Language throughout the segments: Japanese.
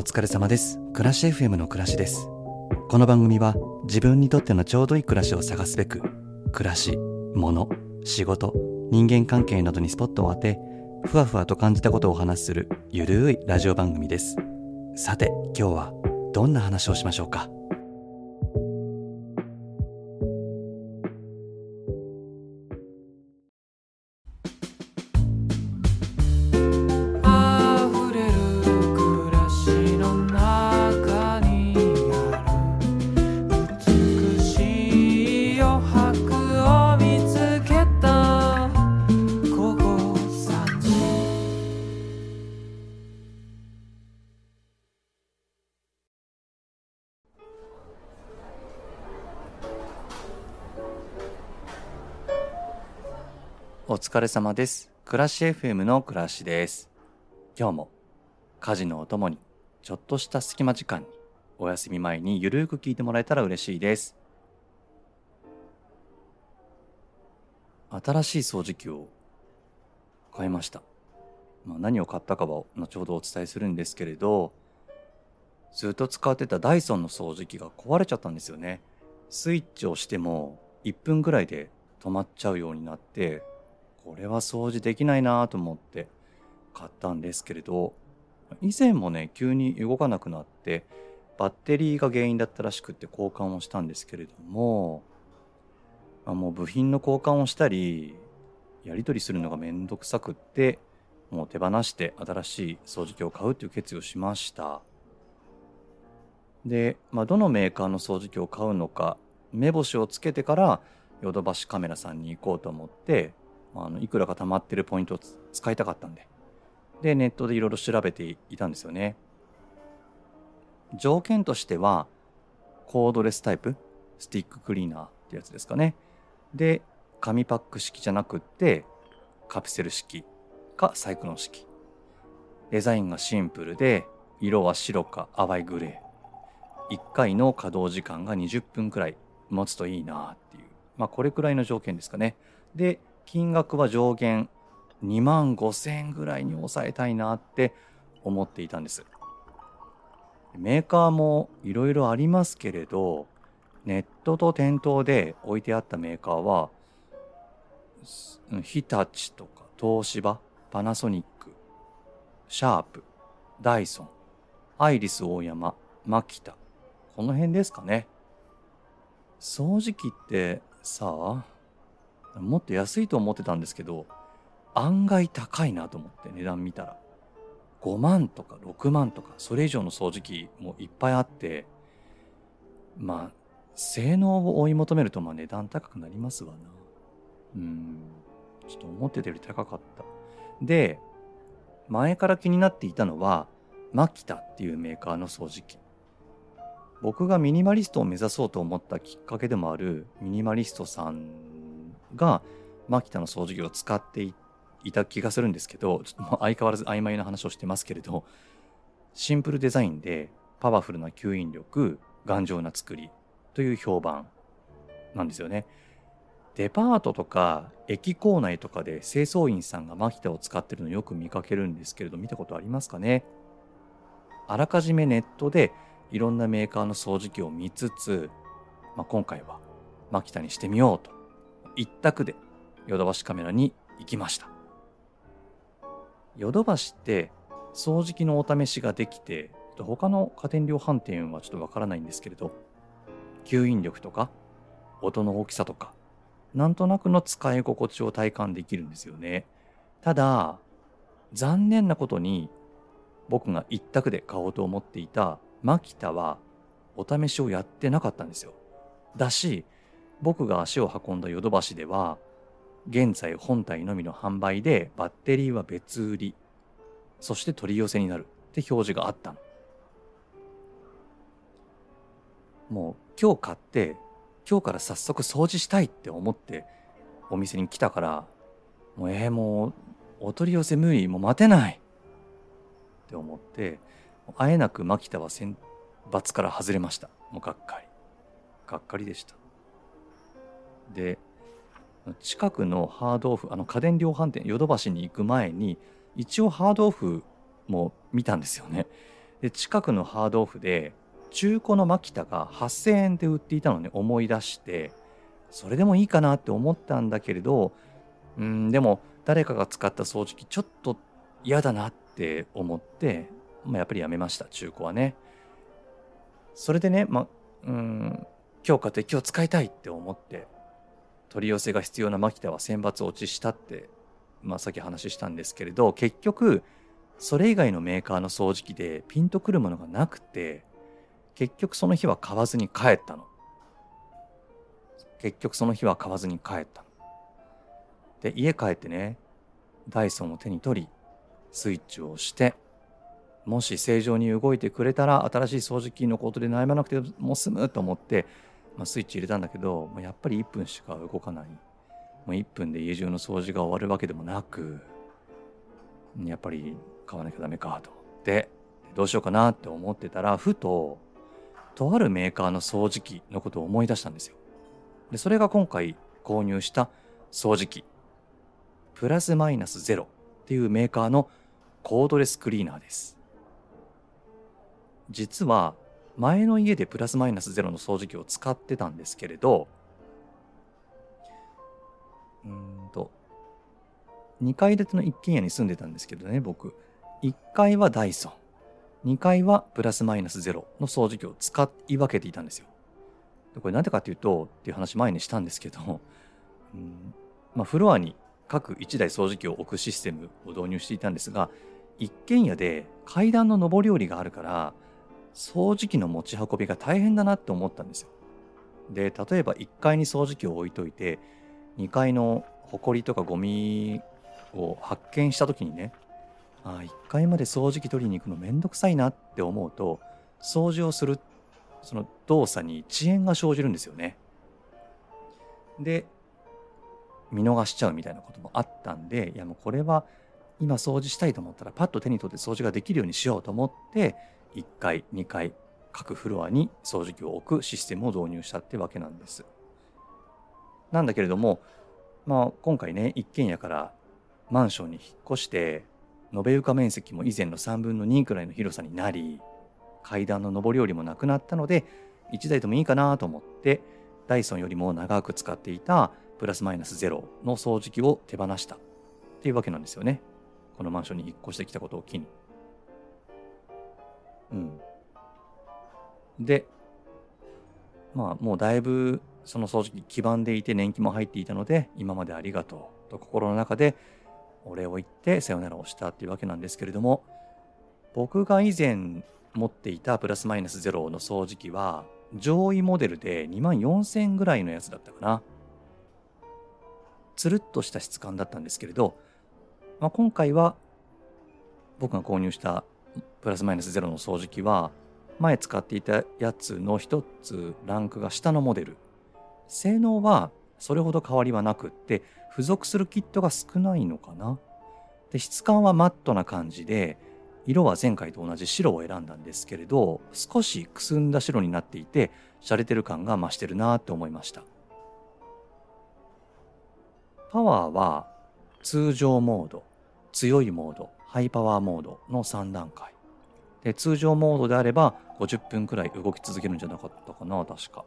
お疲れ様です。暮らし FM の暮らしです。この番組は自分にとってのちょうどいい暮らしを探すべく暮らし物仕事人間関係などにスポットを当てふわふわと感じたことをお話しするゆるいラジオ番組です。さて今日はどんな話をしましょうか？疲れ様です。暮らし FM の暮らしです。今日も家事のお供にちょっとした隙間時間にお休み前にゆるく聞いてもらえたら嬉しいです。新しい掃除機を買いました、まあ、何を買ったかは後ほどお伝えするんですけれどずっと使ってたダイソンの掃除機が壊れちゃったんですよね。スイッチをしても1分ぐらいで止まっちゃうようになってこれは掃除できないなと思って買ったんですけれど以前もね急に動かなくなってバッテリーが原因だったらしくって交換をしたんですけれども、まあ、もう部品の交換をしたりやり取りするのがめんどくさくってもう手放して新しい掃除機を買うという決意をしました。で、まあ、どのメーカーの掃除機を買うのか目星をつけてからヨドバシカメラさんに行こうと思ってあ、のいくらか溜まってるポイントを使いたかったんで。でネットでいろいろ調べていたんですよね。条件としてはコードレスタイプ？スティッククリーナーってやつですかね。で紙パック式じゃなくってカプセル式かサイクロン式。デザインがシンプルで色は白か淡いグレー。1回の稼働時間が20分くらい持つといいなっていう。まあこれくらいの条件ですかね。で金額は上限2万5千円ぐらいに抑えたいなって思っていたんです。メーカーもいろいろありますけれどネットと店頭で置いてあったメーカーは日立とか東芝パナソニックシャープダイソンアイリス大山マキタこの辺ですかね。掃除機ってさあもっと安いと思ってたんですけど案外高いなと思って値段見たら。5万とか6万とかそれ以上の掃除機もいっぱいあってまあ性能を追い求めるとまあ値段高くなりますわな。うん。ちょっと思ってたより高かった。で前から気になっていたのはマキタっていうメーカーの掃除機。僕がミニマリストを目指そうと思ったきっかけでもあるミニマリストさんがマキタの掃除機を使っていた気がするんですけどちょっともう相変わらず曖昧な話をしてますけれどシンプルデザインでパワフルな吸引力頑丈な作りという評判なんですよね。デパートとか駅構内とかで清掃員さんがマキタを使ってるのよく見かけるんですけれど見たことありますかね？あらかじめネットでいろんなメーカーの掃除機を見つつ、まあ、今回はマキタにしてみようと一択でヨドバシカメラに行きました。ヨドバシって掃除機のお試しができて他の家電量販店はちょっとわからないんですけれど吸引力とか音の大きさとかなんとなくの使い心地を体感できるんですよね。ただ残念なことに僕が一択で買おうと思っていたマキタはお試しをやってなかったんですよ。だし僕が足を運んだヨドバシでは現在本体のみの販売でバッテリーは別売り。そして取り寄せになるって表示があったの。もう今日買って今日から早速掃除したいって思ってお店に来たからもうえー、もうお取り寄せ無理もう待てないって思ってあえなく牧田は選抜から外れました。もうがっかり。がっかりでした。で近くのハードオフあの家電量販店ヨドバシに行く前に一応ハードオフも見たんですよね。で近くのハードオフで中古のマキタが8000円で売っていたのを思い出してそれでもいいかなって思ったんだけれどうんでも誰かが使った掃除機ちょっと嫌だなって思って、まあ、やっぱりやめました中古はね。それでねまあうん今日買って今日使いたいって思って取り寄せが必要なマキタは選抜落ちしたって、まあ、さっき話したんですけれど結局それ以外のメーカーの掃除機でピンとくるものがなくて結局その日は買わずに帰ったの。結局その日は買わずに帰ったの。で家帰ってねダイソンを手に取りスイッチを押してもし正常に動いてくれたら新しい掃除機のことで悩まなくても済むと思って、まあ、スイッチ入れたんだけどもうやっぱり1分しか動かない。もう1分で家中の掃除が終わるわけでもなくやっぱり買わなきゃダメかと思ってどうしようかなって思ってたらふととあるメーカーの掃除機のことを思い出したんですよ。でそれが今回購入した掃除機。プラスマイナスゼロっていうメーカーのコードレスクリーナーです。実は前の家でプラスマイナスゼロの掃除機を使ってたんですけれどうんと2階建ての一軒家に住んでたんですけどね僕。1階はダイソン。2階はプラスマイナスゼロの掃除機を使い分けていたんですよ。これなんでかっていうとっていう話前にしたんですけど、うんまあ、フロアに各1台掃除機を置くシステムを導入していたんですが一軒家で階段の上り下りがあるから掃除機の持ち運びが大変だなって思ったんですよ。で例えば1階に掃除機を置いといて2階のホコリとかゴミを発見した時にねあ1階まで掃除機取りに行くのめんどくさいなって思うと掃除をするその動作に遅延が生じるんですよね。で見逃しちゃうみたいなこともあったんでいやもうこれは今掃除したいと思ったらパッと手に取って掃除ができるようにしようと思って1階2階各フロアに掃除機を置くシステムを導入したってわけなんです。なんだけれどもまあ今回ね一軒家からマンションに引っ越して延べ床面積も以前の3分の2くらいの広さになり階段の上り下りもなくなったので1台でもいいかなと思ってダイソンよりも長く使っていたプラスマイナスゼロの掃除機を手放したっていうわけなんですよね。このマンションに引っ越してきたことを機に。うん。でまあもうだいぶその掃除機黄ばんでいて年季も入っていたので今までありがとうと心の中でお礼を言ってさよならをしたっていうわけなんですけれども僕が以前持っていたプラスマイナスゼロの掃除機は上位モデルで2万4000ぐらいのやつだったかな。つるっとした質感だったんですけれど、まあ、今回は僕が購入したプラスマイナスゼロの掃除機は前使っていたやつの一つランクが下のモデル。性能はそれほど変わりはなくって付属するキットが少ないのかな。で質感はマットな感じで色は前回と同じ白を選んだんですけれど少しくすんだ白になっていて洒落てる感が増してるなって思いました。パワーは通常モード強いモード。ハイパワーモードの3段階。で通常モードであれば50分くらい動き続けるんじゃなかったかな確か。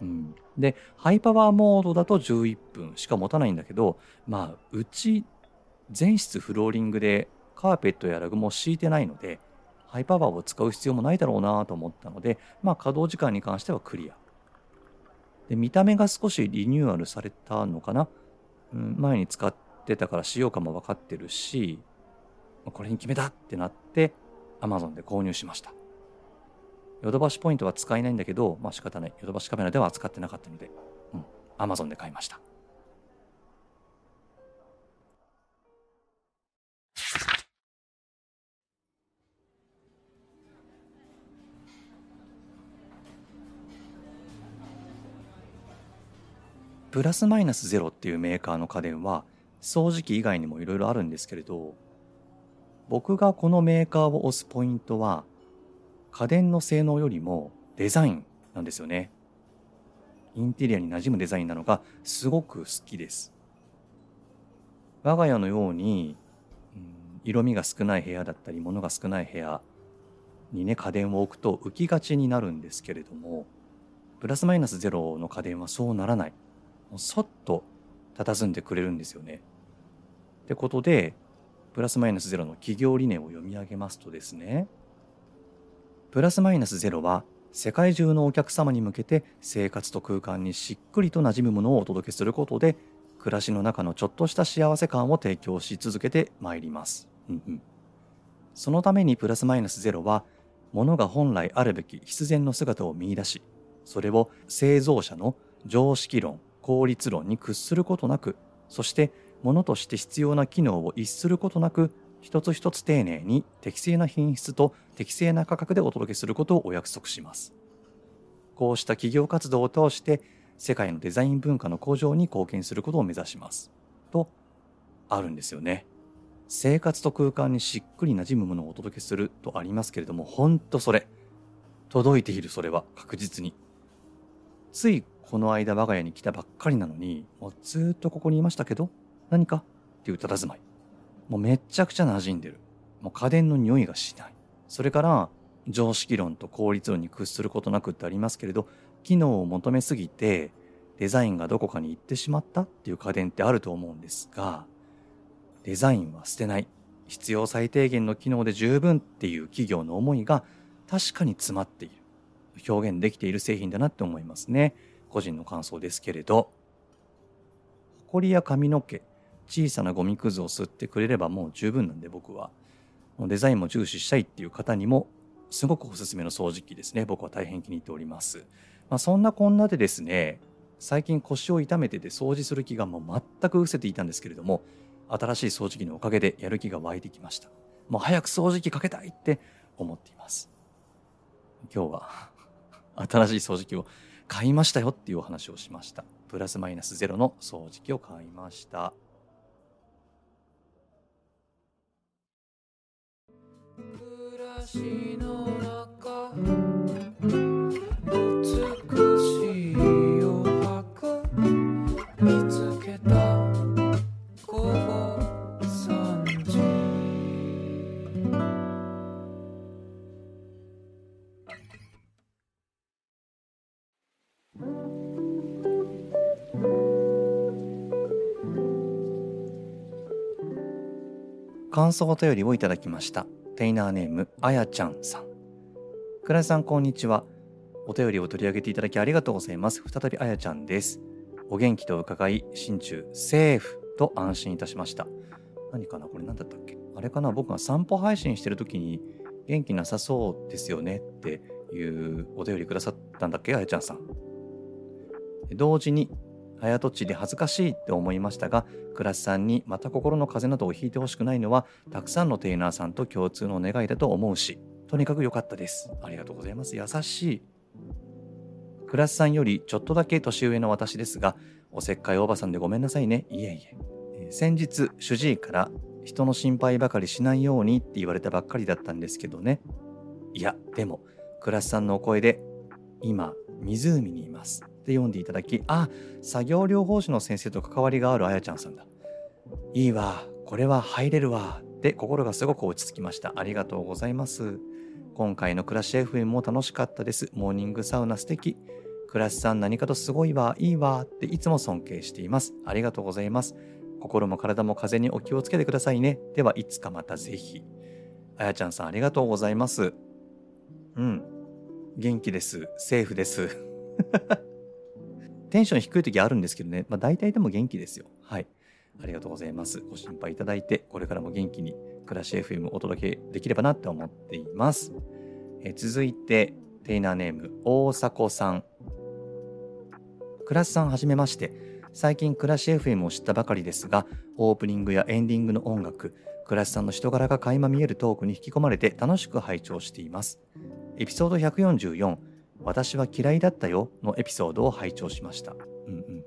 うん、でハイパワーモードだと11分しか持たないんだけどまあうち全室フローリングでカーペットやラグも敷いてないのでハイパワーを使う必要もないだろうなと思ったのでまあ稼働時間に関してはクリア。で見た目が少しリニューアルされたのかな、うん、前に使ってたから使用感も分かってるしこれに決めたってなって Amazon で購入しましたヨドバシポイントは使えないんだけど、まあ仕方ない。ヨドバシカメラでは扱ってなかったので、うん、Amazon で買いました。プラスマイナスゼロっていうメーカーの家電は掃除機以外にもいろいろあるんですけれど僕がこのメーカーを押すポイントは家電の性能よりもデザインなんですよね。インテリアに馴染むデザインなのがすごく好きです。我が家のように、うん色味が少ない部屋だったり物が少ない部屋にね家電を置くと浮きがちになるんですけれどもプラスマイナスゼロの家電はそうならないもうそっと佇んでくれるんですよね。ってことでプラスマイナスゼロの企業理念を読み上げますとですねプラスマイナスゼロは世界中のお客様に向けて生活と空間にしっくりと馴染むものをお届けすることで暮らしの中のちょっとした幸せ感を提供し続けてまいります。そのためにプラスマイナスゼロは物が本来あるべき必然の姿を見出しそれを製造者の常識論効率論に屈することなくそして物として必要な機能を逸することなく一つ一つ丁寧に適正な品質と適正な価格でお届けすることをお約束します。こうした企業活動を通して世界のデザイン文化の向上に貢献することを目指します。とあるんですよね。生活と空間にしっくり馴染むものをお届けするとありますけれども本当それ。届いているそれは確実に。ついこの間我が家に来たばっかりなのにもうずっとここにいましたけど何か？っていう佇まい。もうめちゃくちゃ馴染んでる。もう家電の匂いがしない。それから常識論と効率論に屈することなくってありますけれど機能を求めすぎてデザインがどこかに行ってしまったっていう家電ってあると思うんですがデザインは捨てない。必要最低限の機能で十分っていう企業の思いが確かに詰まっている。表現できている製品だなって思いますね。個人の感想ですけれど。埃や髪の毛。小さなゴミくずを吸ってくれればもう十分なんで僕は。デザインも重視したいっていう方にもすごくおすすめの掃除機ですね。僕は大変気に入っております、まあ、そんなこんなでですね最近腰を痛めてて掃除する気がもう全く失せていたんですけれども新しい掃除機のおかげでやる気が湧いてきました。もう早く掃除機かけたいって思っています。今日は 新しい掃除機を買いましたよっていうお話をしました。プラスマイナスゼロの掃除機を買いました。感想お便りをいただきました。テイナーネームあやちゃんさん。倉井さんこんにちは。お便りを取り上げていただきありがとうございます。再びあやちゃんです。お元気と伺い心中セーフと安心いたしました。何かなこれ何だったっけ？あれかな？僕が散歩配信してる時に元気なさそうですよね。っていうお便りくださったんだっけ？あやちゃんさん。同時に早とちり恥ずかしいって思いましたがクラスさんにまた心の風邪などをひいてほしくないのはたくさんのテイナーさんと共通の願いだと思うしとにかく良かったです。ありがとうございます。優しい。クラスさんよりちょっとだけ年上の私ですがおせっかいおばさんでごめんなさいね。いえいえ。先日主治医から人の心配ばかりしないようにって言われたばっかりだったんですけどね。いやでもクラスさんのお声で今湖にいます。って読んでいただきあ作業療法士の先生と関わりがあるあやちゃんさんだ。いいわこれは入れるわで心がすごく落ち着きました。ありがとうございます。今回の暮らし FM も楽しかったです。モーニングサウナ素敵。クラスさん何かとすごいわいいわっていつも尊敬しています。ありがとうございます。心も体も風にお気をつけてくださいね。ではいつかまたぜひ。あやちゃんさんありがとうございます。うん。元気です。セーフです。テンション低い時あるんですけどね、まあ、大体でも元気ですよ。はい。ありがとうございます。ご心配いただいて、これからも元気に暮らし FM お届けできればなって思っています。え続いて、テイナーネーム、大迫さん。クラスさんはじめまして。最近暮らし FM を知ったばかりですが、オープニングやエンディングの音楽、クラスさんの人柄が垣間見えるトークに引き込まれて楽しく拝聴しています。エピソード144、私は嫌いだったよのエピソードを拝聴しました。うんうん。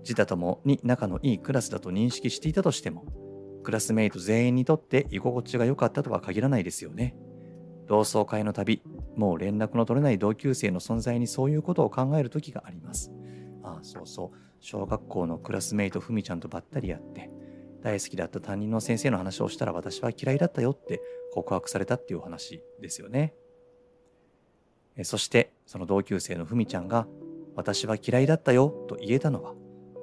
自他ともに仲のいいクラスだと認識していたとしても、クラスメイト全員にとって居心地が良かったとは限らないですよね。同窓会の旅、もう連絡の取れない同級生の存在にそういうことを考える時があります。ああ、そうそう。小学校のクラスメイトふみちゃんとばったりやって、大好きだった担任の先生の話をしたら私は嫌いだったよって告白されたっていうお話ですよね。そしてその同級生のふみちゃんが「私は嫌いだったよ」と言えたのは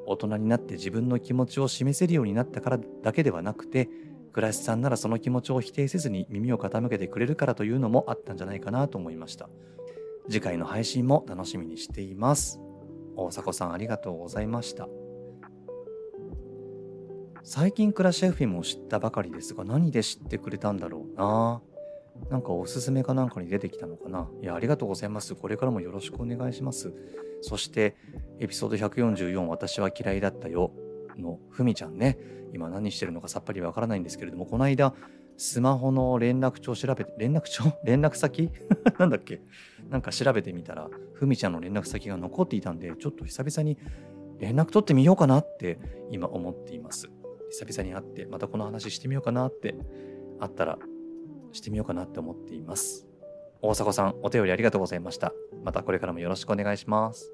大人になって自分の気持ちを示せるようになったからだけではなくて倉石さんならその気持ちを否定せずに耳を傾けてくれるからというのもあったんじゃないかなと思いました。次回の配信も楽しみにしています。大迫さんありがとうございました。最近クラシ FM を知ったばかりですが何で知ってくれたんだろうな。なんかおすすめかなんかに出てきたのかな。いやありがとうございます。これからもよろしくお願いします。そしてエピソード144私は嫌いだったよのふみちゃんね。今何してるのかさっぱりわからないんですけれどもこの間スマホの連絡帳調べて連絡帳？連絡先？なんだっけ？なんか調べてみたらふみちゃんの連絡先が残っていたんでちょっと久々に連絡取ってみようかなって今思っています。久々に会ってまたこの話してみようかなってあったらしてみようかなって思っています。大迫さんお便りありがとうございました。またこれからもよろしくお願いします。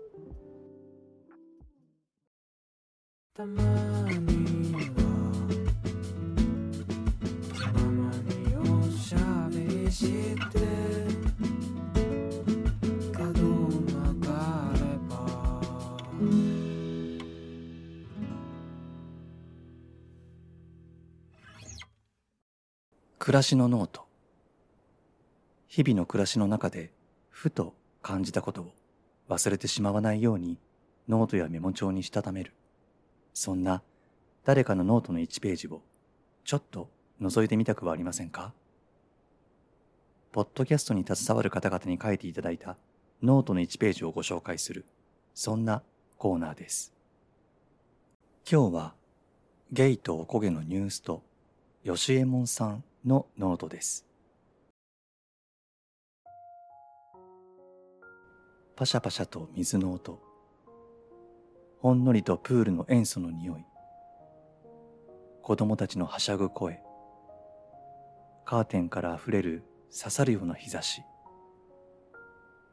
たまにはたまにおしゃべりして角曲がれば。暮らしのノート日々の暮らしの中でふと感じたことを忘れてしまわないようにノートやメモ帳にしたためる。そんな誰かのノートの1ページをちょっと覗いてみたくはありませんか？ポッドキャストに携わる方々に書いていただいたノートの1ページをご紹介する。そんなコーナーです。今日はゲイとおこげのニュースと吉右衛門さんのノートです。パシャパシャと水の音。ほんのりとプールの塩素の匂い。子供たちのはしゃぐ声。カーテンから溢れる刺さるような日差し。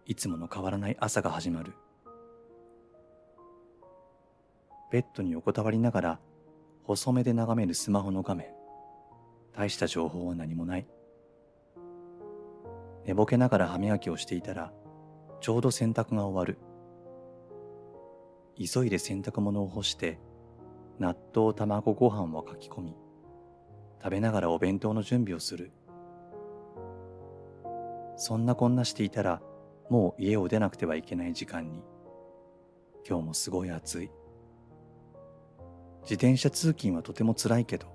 いつもの変わらない朝が始まる。ベッドに横たわりながら細めで眺めるスマホの画面。大した情報は何もない。寝ぼけながら歯磨きをしていたら、ちょうど洗濯が終わる。急いで洗濯物を干して、納豆卵ご飯をかき込み、食べながらお弁当の準備をする。そんなこんなしていたら、もう家を出なくてはいけない時間に。今日もすごい暑い。自転車通勤はとても辛いけど、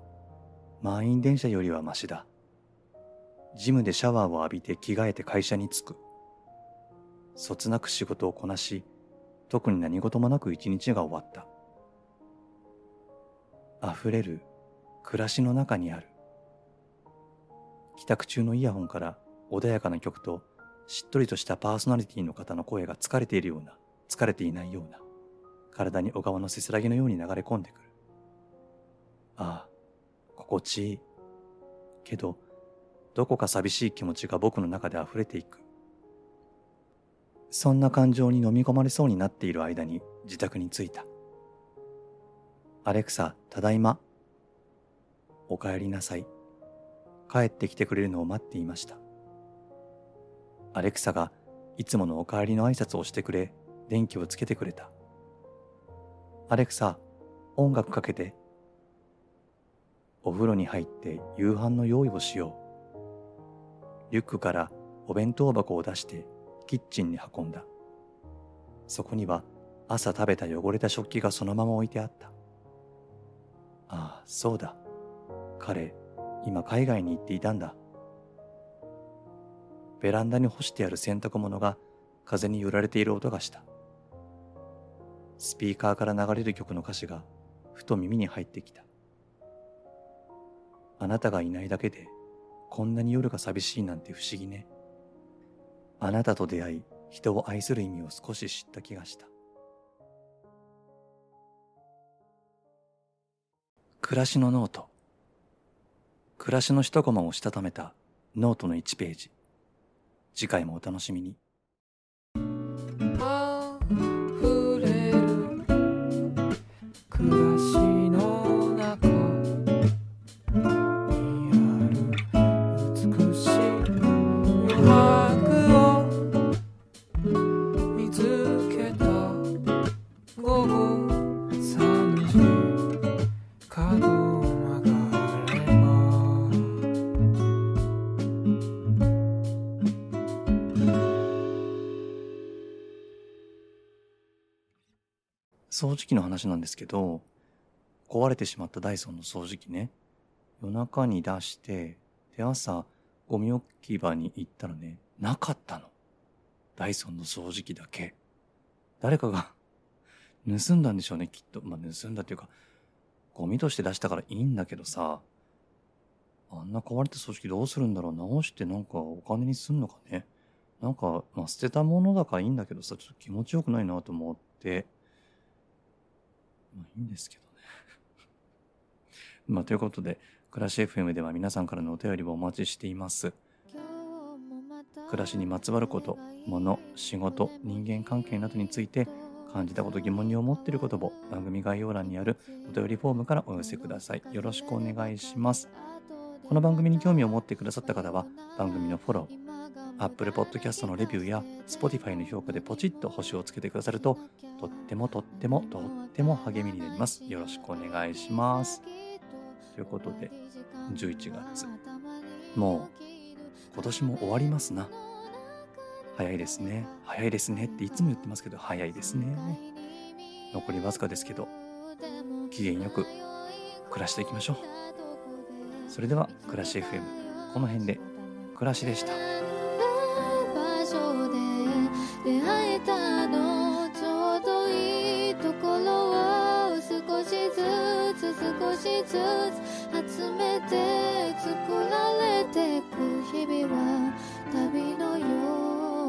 満員電車よりはマシだ。ジムでシャワーを浴びて着替えて会社に着く。そつなく仕事をこなし、特に何事もなく一日が終わった。溢れる暮らしの中にある。帰宅中のイヤホンから穏やかな曲としっとりとしたパーソナリティの方の声が疲れているような、疲れていないような、体に小川のせせらぎのように流れ込んでくる。ああ、心地いい。けど、どこか寂しい気持ちが僕の中で溢れていく。そんな感情に飲み込まれそうになっている間に自宅に着いた。アレクサ、ただいま。お帰りなさい。帰ってきてくれるのを待っていました。アレクサがいつものお帰りの挨拶をしてくれ、電気をつけてくれた。アレクサ、音楽かけて。お風呂に入って夕飯の用意をしよう。リュックからお弁当箱を出してキッチンに運んだ。そこには朝食べた汚れた食器がそのまま置いてあった。ああ、そうだ。彼、今海外に行っていたんだ。ベランダに干してある洗濯物が風に揺られている音がした。スピーカーから流れる曲の歌詞がふと耳に入ってきた。あなたがいないだけでこんなに夜が寂しいなんて不思議ね。あなたと出会い人を愛する意味を少し知った気がした。暮らしのノート。暮らしの一コマをしたためたノートの1ページ。次回もお楽しみに。暮らし掃除機の話なんですけど、壊れてしまったダイソンの掃除機ね、夜中に出して、で、朝、ゴミ置き場に行ったらね、なかったの。ダイソンの掃除機だけ。誰かが 盗んだんでしょうね、きっと。まあ、盗んだっていうか、ゴミとして出したからいいんだけどさ、あんな壊れた掃除機どうするんだろう直してなんかお金にすんのかね。なんか、まあ、捨てたものだからいいんだけどさ、ちょっと気持ちよくないなと思って、まあいいんですけどね。まあということで、暮らし FM では皆さんからのお便りをお待ちしています。暮らしにまつわること、物、仕事、人間関係などについて感じたこと疑問に思っていることを番組概要欄にあるお便りフォームからお寄せください。よろしくお願いします。この番組に興味を持ってくださった方は番組のフォロー、Apple Podcast のレビューや Spotify の評価でポチッと星をつけてくださるととってもとってもとっても励みになります。よろしくお願いします。ということで、11月。もう今年も終わりますな。早いですね。早いですねっていつも言ってますけど、早いですね。残りわずかですけど、機嫌よく暮らしていきましょう。それでは、暮らし FM、この辺で、暮らしでした。出会えたのちょうどいいところを少しずつ少しずつ集めて作られてく日々は旅のよう